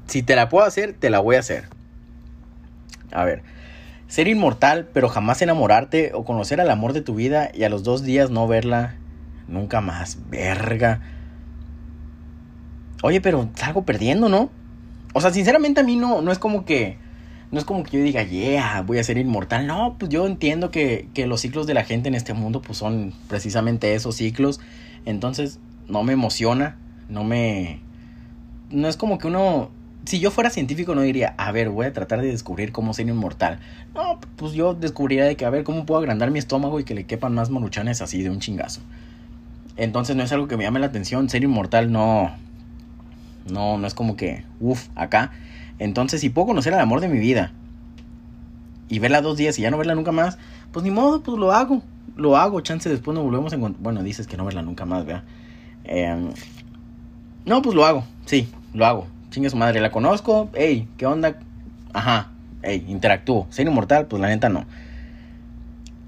si te la puedo hacer, te la voy a hacer. A ver, ser inmortal, pero jamás enamorarte o conocer al amor de tu vida y a los dos días no verla nunca más. Verga. Oye, pero salgo perdiendo, ¿no? O sea, sinceramente a mí no, no es como que no es como que yo diga, yeah, voy a ser inmortal. No, pues yo entiendo que, que los ciclos de la gente en este mundo pues son precisamente esos ciclos. Entonces no me emociona, no me... No es como que uno si yo fuera científico no diría, a ver, voy a tratar de descubrir cómo ser inmortal. No, pues yo descubriría de que, a ver, cómo puedo agrandar mi estómago y que le quepan más maruchanes así de un chingazo. Entonces no es algo que me llame la atención. Ser inmortal no. No, no es como que, uff, acá. Entonces, si puedo conocer al amor de mi vida y verla dos días y ya no verla nunca más, pues ni modo, pues lo hago. Lo hago, chance después nos volvemos a encontrar. Bueno, dices que no verla nunca más, vea. Em, no, pues lo hago, sí, lo hago. Chingue su madre, la conozco, ey, ¿qué onda? Ajá, ey, interactúo. Ser inmortal, pues la neta no.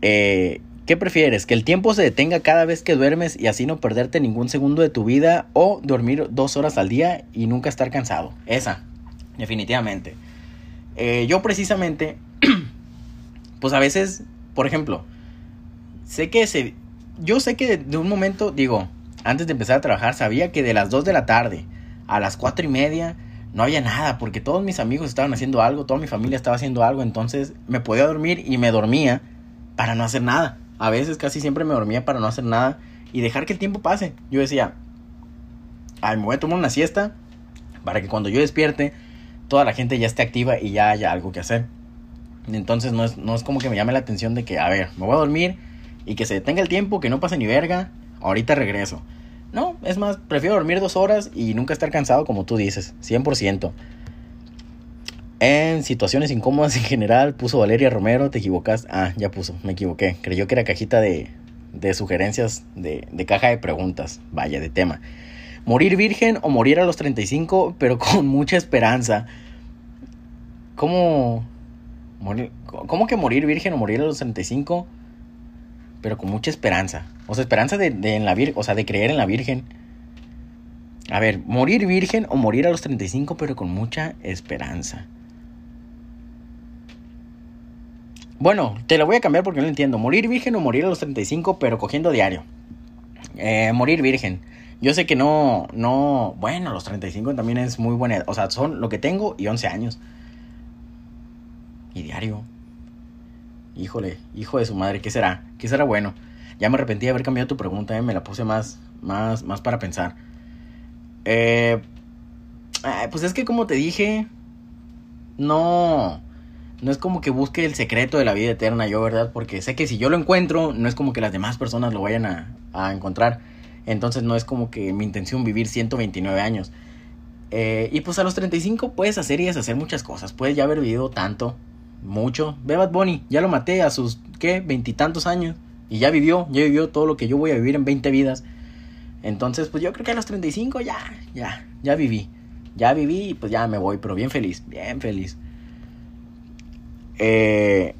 Eh, ¿Qué prefieres? ¿Que el tiempo se detenga cada vez que duermes y así no perderte ningún segundo de tu vida? ¿O dormir dos horas al día y nunca estar cansado? Esa, definitivamente. Eh, yo precisamente, pues a veces, por ejemplo, sé que se... Yo sé que de un momento, digo, antes de empezar a trabajar, sabía que de las 2 de la tarde a las 4 y media no había nada, porque todos mis amigos estaban haciendo algo, toda mi familia estaba haciendo algo, entonces me podía dormir y me dormía para no hacer nada. A veces casi siempre me dormía para no hacer nada y dejar que el tiempo pase. Yo decía, ay, me voy a tomar una siesta para que cuando yo despierte toda la gente ya esté activa y ya haya algo que hacer. Entonces no es, no es como que me llame la atención de que, a ver, me voy a dormir y que se detenga el tiempo, que no pase ni verga, ahorita regreso. No, es más, prefiero dormir dos horas y nunca estar cansado como tú dices, 100%. En situaciones incómodas en general, puso Valeria Romero, te equivocaste. Ah, ya puso, me equivoqué. Creyó que era cajita de, de sugerencias, de, de caja de preguntas. Vaya, de tema. Morir virgen o morir a los 35, pero con mucha esperanza. ¿Cómo, morir, ¿Cómo que morir virgen o morir a los 35? Pero con mucha esperanza. O sea, esperanza de, de en la vir o sea, de creer en la Virgen. A ver, morir virgen o morir a los 35, pero con mucha esperanza. Bueno, te la voy a cambiar porque no entiendo. Morir virgen o morir a los 35, pero cogiendo diario. Eh, morir virgen. Yo sé que no, no, bueno, los 35 también es muy buena. O sea, son lo que tengo y 11 años. Y diario. Híjole, hijo de su madre, ¿qué será? ¿Qué será bueno? Ya me arrepentí de haber cambiado tu pregunta, eh, me la puse más, más, más para pensar. Eh, pues es que como te dije, no, no es como que busque el secreto de la vida eterna yo, ¿verdad? Porque sé que si yo lo encuentro, no es como que las demás personas lo vayan a, a encontrar. Entonces no es como que mi intención vivir 129 años. Eh, y pues a los 35 puedes hacer y deshacer muchas cosas. Puedes ya haber vivido tanto, mucho. Ve Bad Bunny, ya lo maté a sus, ¿qué? Veintitantos años. Y ya vivió, ya vivió todo lo que yo voy a vivir en 20 vidas. Entonces, pues yo creo que a los 35 ya, ya, ya viví. Ya viví y pues ya me voy, pero bien feliz, bien feliz. Eh,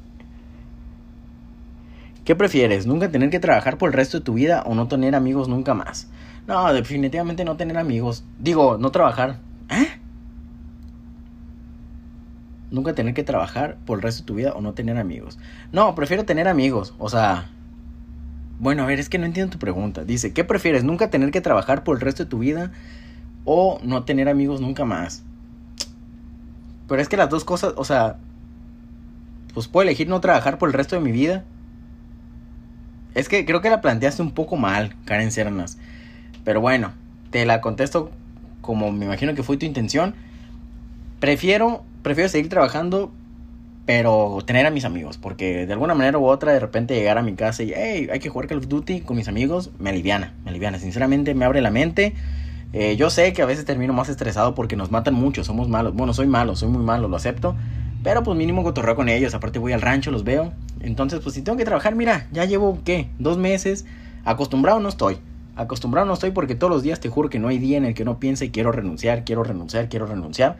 ¿Qué prefieres? ¿Nunca tener que trabajar por el resto de tu vida o no tener amigos nunca más? No, definitivamente no tener amigos. Digo, no trabajar. ¿Eh? Nunca tener que trabajar por el resto de tu vida o no tener amigos. No, prefiero tener amigos. O sea... Bueno, a ver, es que no entiendo tu pregunta. Dice, ¿qué prefieres? ¿Nunca tener que trabajar por el resto de tu vida o no tener amigos nunca más? Pero es que las dos cosas, o sea, pues puedo elegir no trabajar por el resto de mi vida. Es que creo que la planteaste un poco mal, Karen Cernas. Pero bueno, te la contesto como me imagino que fue tu intención. Prefiero, prefiero seguir trabajando, pero tener a mis amigos. Porque de alguna manera u otra, de repente llegar a mi casa y, hey, hay que jugar Call of Duty con mis amigos, me aliviana, me aliviana. Sinceramente, me abre la mente. Eh, yo sé que a veces termino más estresado porque nos matan mucho, somos malos. Bueno, soy malo, soy muy malo, lo acepto. Pero pues mínimo cotorreo con ellos, aparte voy al rancho, los veo. Entonces, pues si tengo que trabajar, mira, ya llevo, ¿qué? Dos meses. Acostumbrado no estoy. Acostumbrado no estoy porque todos los días te juro que no hay día en el que no piense quiero renunciar, quiero renunciar, quiero renunciar.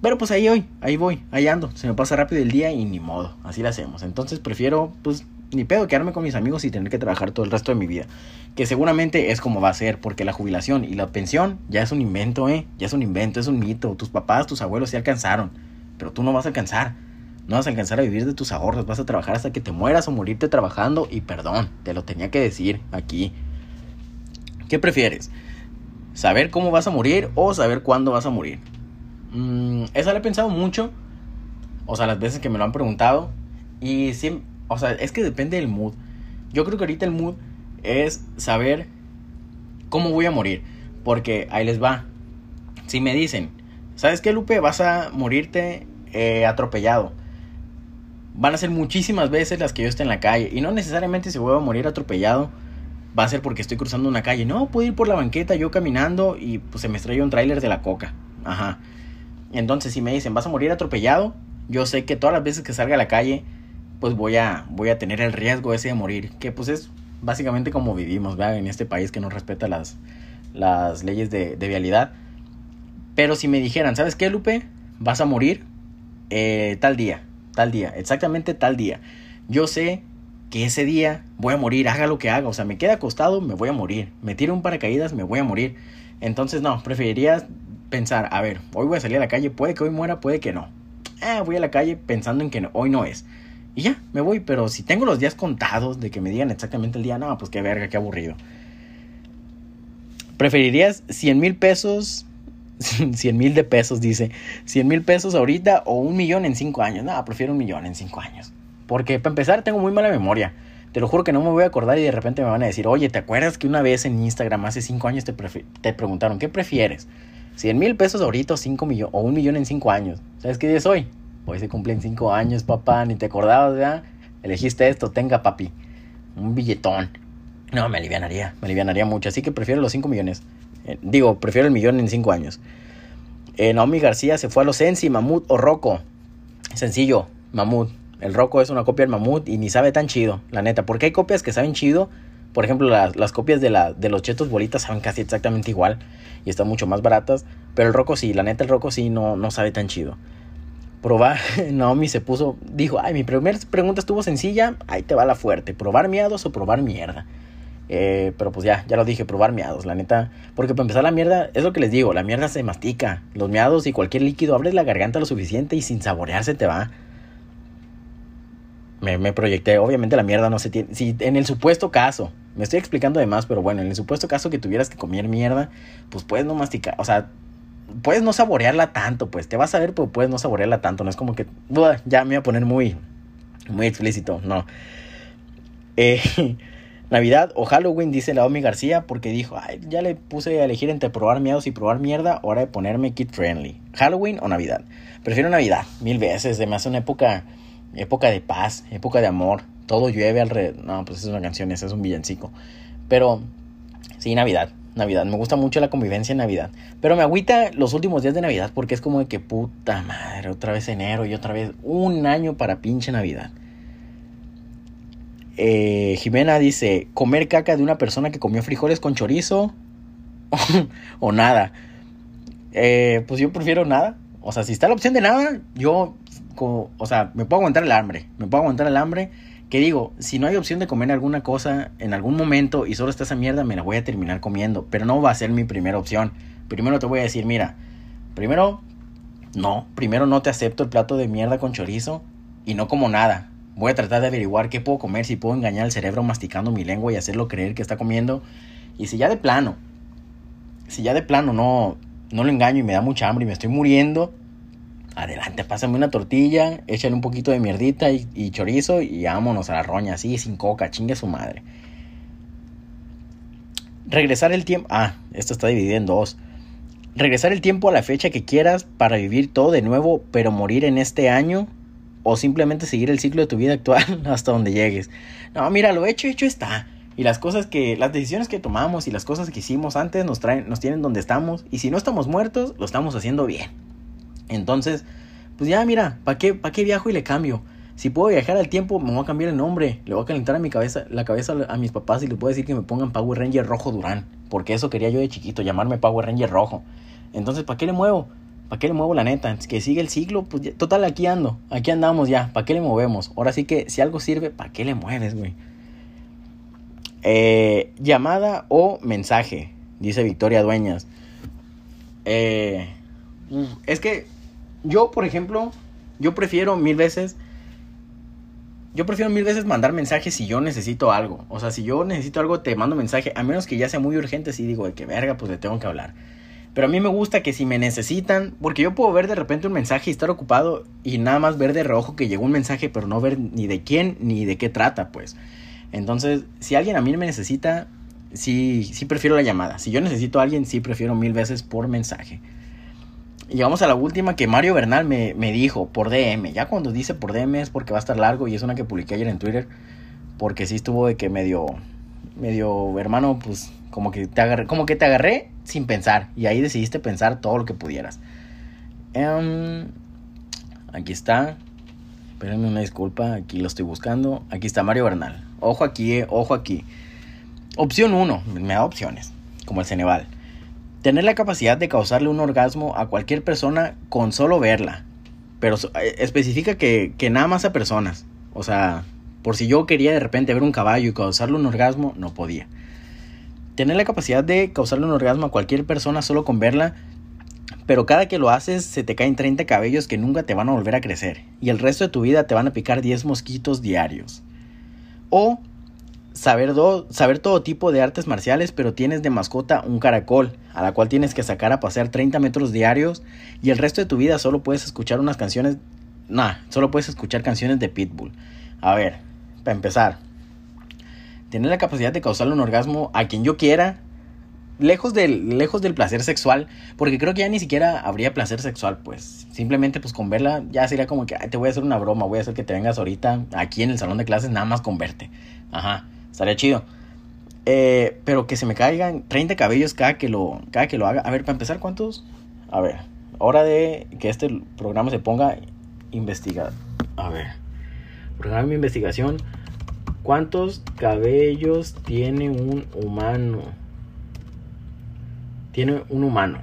Pero pues ahí voy, ahí voy, ahí ando. Se me pasa rápido el día y ni modo, así lo hacemos. Entonces prefiero, pues, ni pedo quedarme con mis amigos y tener que trabajar todo el resto de mi vida. Que seguramente es como va a ser, porque la jubilación y la pensión ya es un invento, ¿eh? Ya es un invento, es un mito. Tus papás, tus abuelos se alcanzaron pero tú no vas a alcanzar. No vas a alcanzar a vivir de tus ahorros, vas a trabajar hasta que te mueras o morirte trabajando y perdón, te lo tenía que decir aquí. ¿Qué prefieres? ¿Saber cómo vas a morir o saber cuándo vas a morir? Mm, esa la he pensado mucho, o sea, las veces que me lo han preguntado y sí, o sea, es que depende del mood. Yo creo que ahorita el mood es saber cómo voy a morir, porque ahí les va. Si me dicen, ¿Sabes qué, Lupe? Vas a morirte eh, atropellado. Van a ser muchísimas veces las que yo esté en la calle. Y no necesariamente si voy a morir atropellado va a ser porque estoy cruzando una calle. No, puedo ir por la banqueta yo caminando y pues se me estrella un tráiler de la coca. Ajá. Entonces si me dicen vas a morir atropellado, yo sé que todas las veces que salga a la calle pues voy a, voy a tener el riesgo ese de morir. Que pues es básicamente como vivimos, ¿verdad? En este país que no respeta las, las leyes de, de vialidad. Pero si me dijeran, ¿sabes qué, Lupe? Vas a morir eh, tal día, tal día, exactamente tal día. Yo sé que ese día voy a morir, haga lo que haga, o sea, me queda acostado, me voy a morir, me tiro un paracaídas, me voy a morir. Entonces, no, preferiría pensar, a ver, hoy voy a salir a la calle, puede que hoy muera, puede que no. Ah, voy a la calle pensando en que hoy no es. Y ya, me voy, pero si tengo los días contados de que me digan exactamente el día, no, pues qué verga, qué aburrido. ¿Preferirías 100 mil pesos 100 mil de pesos, dice. 100 mil pesos ahorita o un millón en 5 años. No, prefiero un millón en 5 años. Porque para empezar tengo muy mala memoria. Te lo juro que no me voy a acordar y de repente me van a decir, oye, ¿te acuerdas que una vez en Instagram hace 5 años te, te, preguntaron, ¿qué prefieres? 100 mil pesos ahorita o, 5 millones o un millón en 5 años. ¿Sabes qué día es hoy? Hoy se cumplen 5 años, papá, ni te acordabas, ya. Elegiste esto, tenga, papi. Un billetón. No, me alivianaría, me alivianaría mucho. Así que prefiero los 5 millones. Eh, digo, prefiero el millón en 5 años. Eh, Naomi García se fue a los Sensi, Mamut o Rocco. Sencillo, Mamut. El Rocco es una copia del Mamut y ni sabe tan chido, la neta. Porque hay copias que saben chido. Por ejemplo, las, copias de, la, de los chetos bolitas saben casi exactamente igual y están mucho más baratas. Pero el Rocco sí, la neta, el Rocco sí no, no sabe tan chido. Probar, Naomi se puso, dijo, ay, mi primera pregunta estuvo sencilla, ahí te va la fuerte. ¿Probar miados o probar mierda? Eh, pero pues ya, ya lo dije, probar miados, la neta. Porque para empezar la mierda, es lo que les digo, la mierda se mastica. Los miados y cualquier líquido, abres la garganta lo suficiente y sin saborearse te va. Me, proyecté, obviamente la mierda no se tiene... Si en el supuesto caso, me estoy explicando de más, pero bueno, en el supuesto caso que tuvieras que comer mierda, pues puedes no masticar, o sea, puedes no saborearla tanto, pues te vas a ver, pero puedes no saborearla tanto, no es como que, ya me voy a poner muy, muy explícito, no. Eh, Navidad o Halloween, dice Naomi García, porque dijo, Ay, ya le puse a elegir entre probar miedos y probar mierda, hora de ponerme kid friendly. Halloween o Navidad. Prefiero Navidad, mil veces, de más una época, época de paz, época de amor, todo llueve alrededor. No, pues es una canción, ese es un villancico. Pero, sí, Navidad, Navidad. Me gusta mucho la convivencia en Navidad. Pero me agüita los últimos días de Navidad porque es como de que puta madre, otra vez enero y otra vez un año para pinche Navidad. Eh, Jimena dice, comer caca de una persona que comió frijoles con chorizo o nada. Eh, pues yo prefiero nada. O sea, si está la opción de nada, yo, o sea, me puedo aguantar el hambre. Me puedo aguantar el hambre. Que digo, si no hay opción de comer alguna cosa en algún momento y solo está esa mierda, me la voy a terminar comiendo. Pero no va a ser mi primera opción. Primero te voy a decir, mira, primero, no, primero no te acepto el plato de mierda con chorizo y no como nada. Voy a tratar de averiguar qué puedo comer, si puedo engañar al cerebro masticando mi lengua y hacerlo creer que está comiendo. Y si ya de plano, si ya de plano no, no lo engaño y me da mucha hambre y me estoy muriendo, adelante, pásame una tortilla, échale un poquito de mierdita y, chorizo y vámonos a la roña, así, sin coca, chingue su madre. Regresar el tiempo. Ah, esto está dividido en dos. Regresar el tiempo a la fecha que quieras para vivir todo de nuevo, pero morir en este año o simplemente seguir el ciclo de tu vida actual hasta donde llegues. No, mira, lo hecho, hecho está. Y las cosas que, las decisiones que tomamos y las cosas que hicimos antes nos traen, nos tienen donde estamos. Y si no estamos muertos, lo estamos haciendo bien. Entonces, pues ya, mira, ¿para qué, pa qué viajo y le cambio? Si puedo viajar al tiempo, me voy a cambiar el nombre. Le voy a calentar a mi cabeza, la cabeza a mis papás y les puedo decir que me pongan Power Ranger Rojo Durán. Porque eso quería yo de chiquito, llamarme Power Ranger Rojo. Entonces, ¿para qué le muevo? ¿Para qué le muevo la neta? Que sigue el ciclo, pues total, aquí ando, aquí andamos ya, ¿para qué le movemos? Ahora sí que si algo sirve, ¿para qué le mueves, güey? Eh, llamada o mensaje, dice Victoria Dueñas. Eh, es que yo, por ejemplo, yo prefiero mil veces, yo prefiero mil veces mandar mensajes si yo necesito algo. O sea, si yo necesito algo, te mando mensaje, a menos que ya sea muy urgente, si digo de que verga, pues le tengo que hablar. Pero a mí me gusta que si me necesitan, porque yo puedo ver de repente un mensaje y estar ocupado y nada más ver de reojo que llegó un mensaje, pero no ver ni de quién ni de qué trata, pues. Entonces, si alguien a mí me necesita, sí, sí prefiero la llamada. Si yo necesito a alguien, sí prefiero mil veces por mensaje. Llegamos a la última que Mario Bernal me, me, dijo por DM. Ya cuando dice por DM es porque va a estar largo y es una que publiqué ayer en Twitter. Porque sí estuvo de que medio, medio hermano, pues como que te agarré, como que te agarré sin pensar. Y ahí decidiste pensar todo lo que pudieras. Um, aquí está. Espérenme una disculpa, aquí lo estoy buscando. Aquí está Mario Bernal. Ojo aquí, eh, ojo aquí. Opción 1, me da opciones, como el Ceneval. Tener la capacidad de causarle un orgasmo a cualquier persona con solo verla. Pero eh, especifica que, que nada más a personas. O sea, por si yo quería de repente ver un caballo y causarle un orgasmo, no podía. Tener la capacidad de causarle un orgasmo a cualquier persona solo con verla pero cada que lo haces se te caen 30 cabellos que nunca te van a volver a crecer. Y el resto de tu vida te van a picar 10 mosquitos diarios. O saber, saber todo tipo de artes marciales, pero tienes de mascota un caracol, a la cual tienes que sacar a pasear 30 metros diarios. Y el resto de tu vida solo puedes escuchar unas canciones... Nah, solo puedes escuchar canciones de Pitbull. A ver, para empezar. Tener la capacidad de causarle un orgasmo a quien yo quiera lejos del, lejos del placer sexual, porque creo que ya ni siquiera habría placer sexual, pues simplemente pues con verla ya sería como que te voy a hacer una broma, voy a hacer que te vengas ahorita aquí en el salón de clases nada más con verte. Ajá, estaría chido. Eh, pero que se me caigan 30 cabellos cada que lo, cada que lo haga. A ver, para empezar, ¿cuántos? A ver, hora de que este programa se ponga investigar. A ver, programa de investigación. ¿Cuántos cabellos tiene un humano? tiene un humano.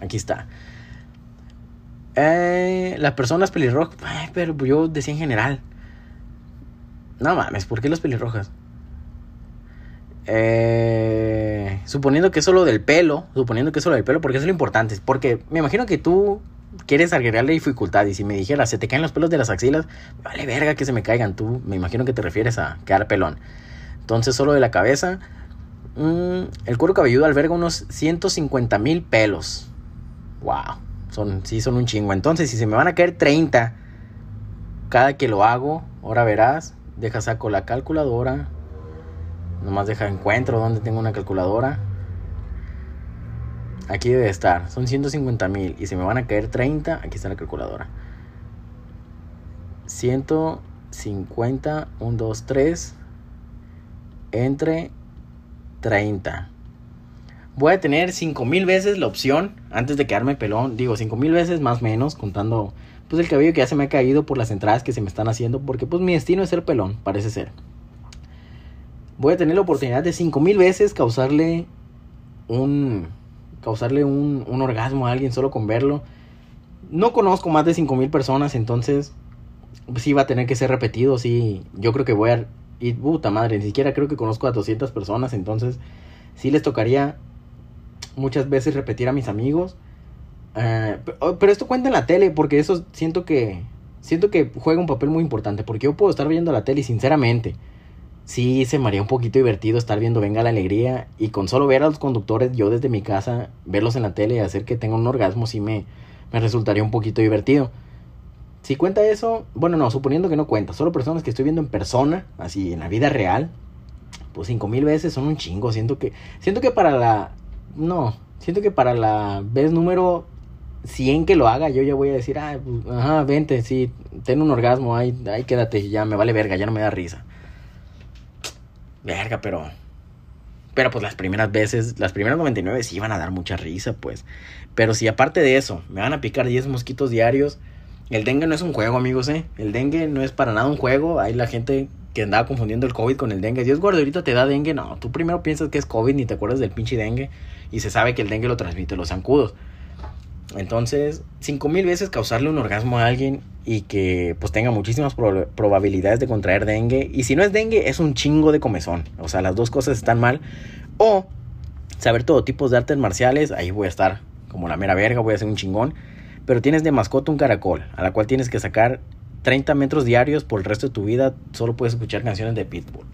Aquí está. Eh, las personas pelirrojas. pero yo decía en general. No mames, ¿por qué las pelirrojas? Eh, suponiendo que es solo del pelo. Suponiendo que es solo del pelo, porque es lo importante. Porque me imagino que tú quieres agregarle dificultad. Y si me dijeras, se te caen los pelos de las axilas, vale verga que se me caigan. Tú me imagino que te refieres a quedar pelón. Entonces, solo de la cabeza. Mm, el cuero cabelludo alberga unos 150 mil pelos. Wow. Son, sí, son un chingo. Entonces, si se me van a caer 30 cada que lo hago, ahora verás. Deja saco la calculadora. Nomás deja encuentro donde tengo una calculadora. Aquí debe estar. Son 150 mil. Y se me van a caer 30. Aquí está la calculadora. 150, 1, 2, 3. Entre 30. Voy a tener 5000 veces la opción antes de quedarme pelón. Digo, 5000 veces más menos, contando pues el cabello que ya se me ha caído por las entradas que se me están haciendo. Porque pues mi destino es ser pelón, parece ser. Voy a tener la oportunidad de 5000 veces causarle un. Causarle un, un orgasmo a alguien solo con verlo. No conozco más de 5000 personas, entonces. Pues sí va a tener que ser repetido. Sí, yo creo que voy a y puta madre, ni siquiera creo que conozco a 200 personas, entonces sí les tocaría muchas veces repetir a mis amigos. Eh, oh, pero esto cuenta en la tele, porque eso siento que siento que juega un papel muy importante, porque yo puedo estar viendo la tele sinceramente sí se me haría un poquito divertido estar viendo Venga la Alegría y con solo ver a los conductores yo desde mi casa, verlos en la tele y hacer que tenga un orgasmo sí me, me resultaría un poquito divertido. Si cuenta eso, bueno, no, suponiendo que no cuenta, solo personas que estoy viendo en persona, así en la vida real, pues cinco mil veces son un chingo. Siento que, siento que para la, no, siento que para la vez número 100 que lo haga, yo ya voy a decir, ah, pues, ajá, vente, sí, ten un orgasmo, ahí, ahí quédate, ya me vale verga, ya no me da risa. Verga, pero, pero pues las primeras veces, las primeras 99 sí iban a dar mucha risa, pues. Pero si aparte de eso, me van a picar 10 mosquitos diarios el dengue no es un juego, amigos, ¿eh? El dengue no es para nada un juego. Hay la gente que andaba confundiendo el COVID con el dengue. Si es ahorita te da dengue, no. Tú primero piensas que es COVID ni te acuerdas del pinche dengue. Y se sabe que el dengue lo transmite los zancudos. Entonces, cinco mil veces causarle un orgasmo a alguien y que pues tenga muchísimas probabilidades de contraer dengue. Y si no es dengue, es un chingo de comezón. O sea, las dos cosas están mal. O saber todo tipos de artes marciales. Ahí voy a estar como la mera verga, voy a ser un chingón pero tienes de mascota un caracol, a la cual tienes que sacar 30 metros diarios por el resto de tu vida, solo puedes escuchar canciones de Pitbull.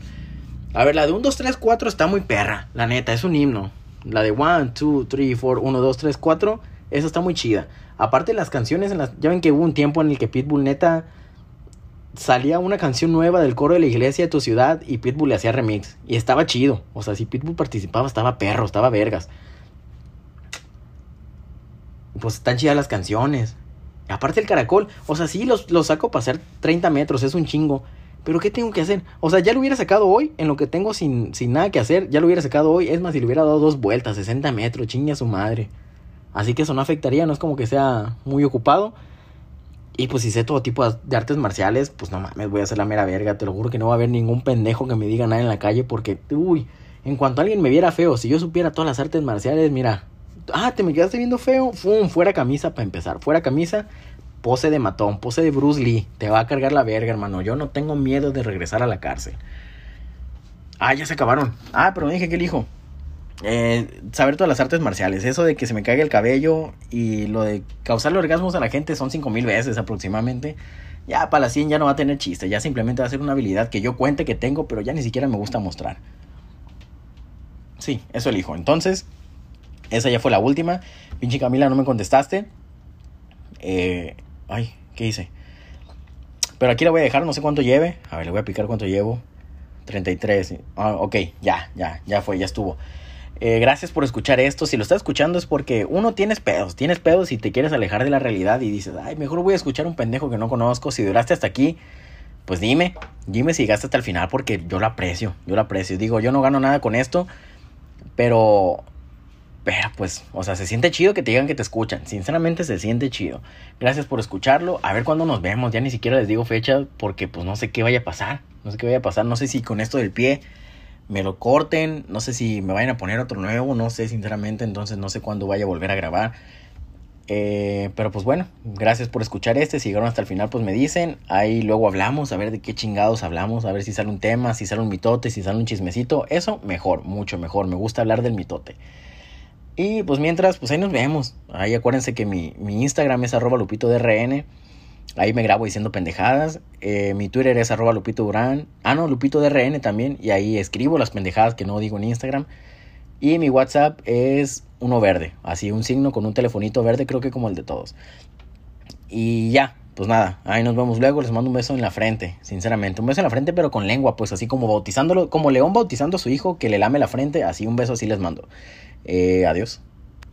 A ver, la de 1, 2, 3, 4 está muy perra, la neta, es un himno. La de 1, 2, 3, 4, 1, 2, 3, 4, esa está muy chida. Aparte las canciones, en las, ya ven que hubo un tiempo en el que Pitbull neta salía una canción nueva del coro de la iglesia de tu ciudad y Pitbull le hacía remix. Y estaba chido. O sea, si Pitbull participaba, estaba perro, estaba vergas. Pues están chidas las canciones. Aparte el caracol, o sea, sí, los, los saco para hacer 30 metros, es un chingo. Pero ¿qué tengo que hacer? O sea, ya lo hubiera sacado hoy, en lo que tengo sin, sin nada que hacer, ya lo hubiera sacado hoy. Es más, si le hubiera dado dos vueltas, 60 metros, chingue a su madre. Así que eso no afectaría, no es como que sea muy ocupado. Y pues si sé todo tipo de artes marciales, pues no mames, voy a hacer la mera verga. Te lo juro que no va a haber ningún pendejo que me diga nada en la calle porque, uy, en cuanto alguien me viera feo, si yo supiera todas las artes marciales, mira, ah, te me quedaste viendo feo, Fum, fuera camisa para empezar, fuera camisa, pose de matón, pose de Bruce Lee, te va a cargar la verga, hermano. Yo no tengo miedo de regresar a la cárcel. Ah, ya se acabaron. Ah, pero me dije que elijo. Eh, saber todas las artes marciales. Eso de que se me caiga el cabello y lo de causarle orgasmos a la gente son cinco mil veces aproximadamente. Ya para la 100 ya no va a tener chiste. Ya simplemente va a ser una habilidad que yo cuente que tengo, pero ya ni siquiera me gusta mostrar. Sí, eso elijo. Entonces, esa ya fue la última. Pinche Camila, no me contestaste. Eh, ay, ¿qué hice? Pero aquí la voy a dejar, no sé cuánto lleve. A ver, le voy a picar cuánto llevo. 33. Ah, ok, ya, ya, ya fue, ya estuvo. Eh, gracias por escuchar esto. Si lo estás escuchando es porque uno tienes pedos, tienes pedos y te quieres alejar de la realidad y dices, ay, mejor voy a escuchar un pendejo que no conozco. Si duraste hasta aquí, pues dime, dime si llegaste hasta el final porque yo lo aprecio, yo lo aprecio. Digo, yo no gano nada con esto, pero, pero pues, o sea, se siente chido que te digan que te escuchan. Sinceramente se siente chido. Gracias por escucharlo. A ver cuándo nos vemos. Ya ni siquiera les digo fecha porque pues no sé qué vaya a pasar. No sé qué vaya a pasar. No sé si con esto del pie me lo corten, no sé si me vayan a poner otro nuevo, no sé sinceramente, entonces no sé cuándo vaya a volver a grabar. Eh, pero pues bueno, gracias por escuchar este, si llegaron hasta el final pues me dicen, ahí luego hablamos, a ver de qué chingados hablamos, a ver si sale un tema, si sale un mitote, si sale un chismecito, eso mejor, mucho mejor, me gusta hablar del mitote. Y pues mientras, pues ahí nos vemos, ahí acuérdense que mi, mi Instagram es arroba lupito de. Ahí me grabo diciendo pendejadas. Eh, mi Twitter es arroba Lupito Durán. Ah, no, Lupito DRN también. Y ahí escribo las pendejadas que no digo en Instagram. Y mi WhatsApp es uno verde. Así un signo con un telefonito verde, creo que como el de todos. Y ya, pues nada, ahí nos vemos luego. Les mando un beso en la frente, sinceramente. Un beso en la frente, pero con lengua, pues así como bautizándolo, como León bautizando a su hijo que le lame la frente. Así un beso así les mando. Eh, adiós.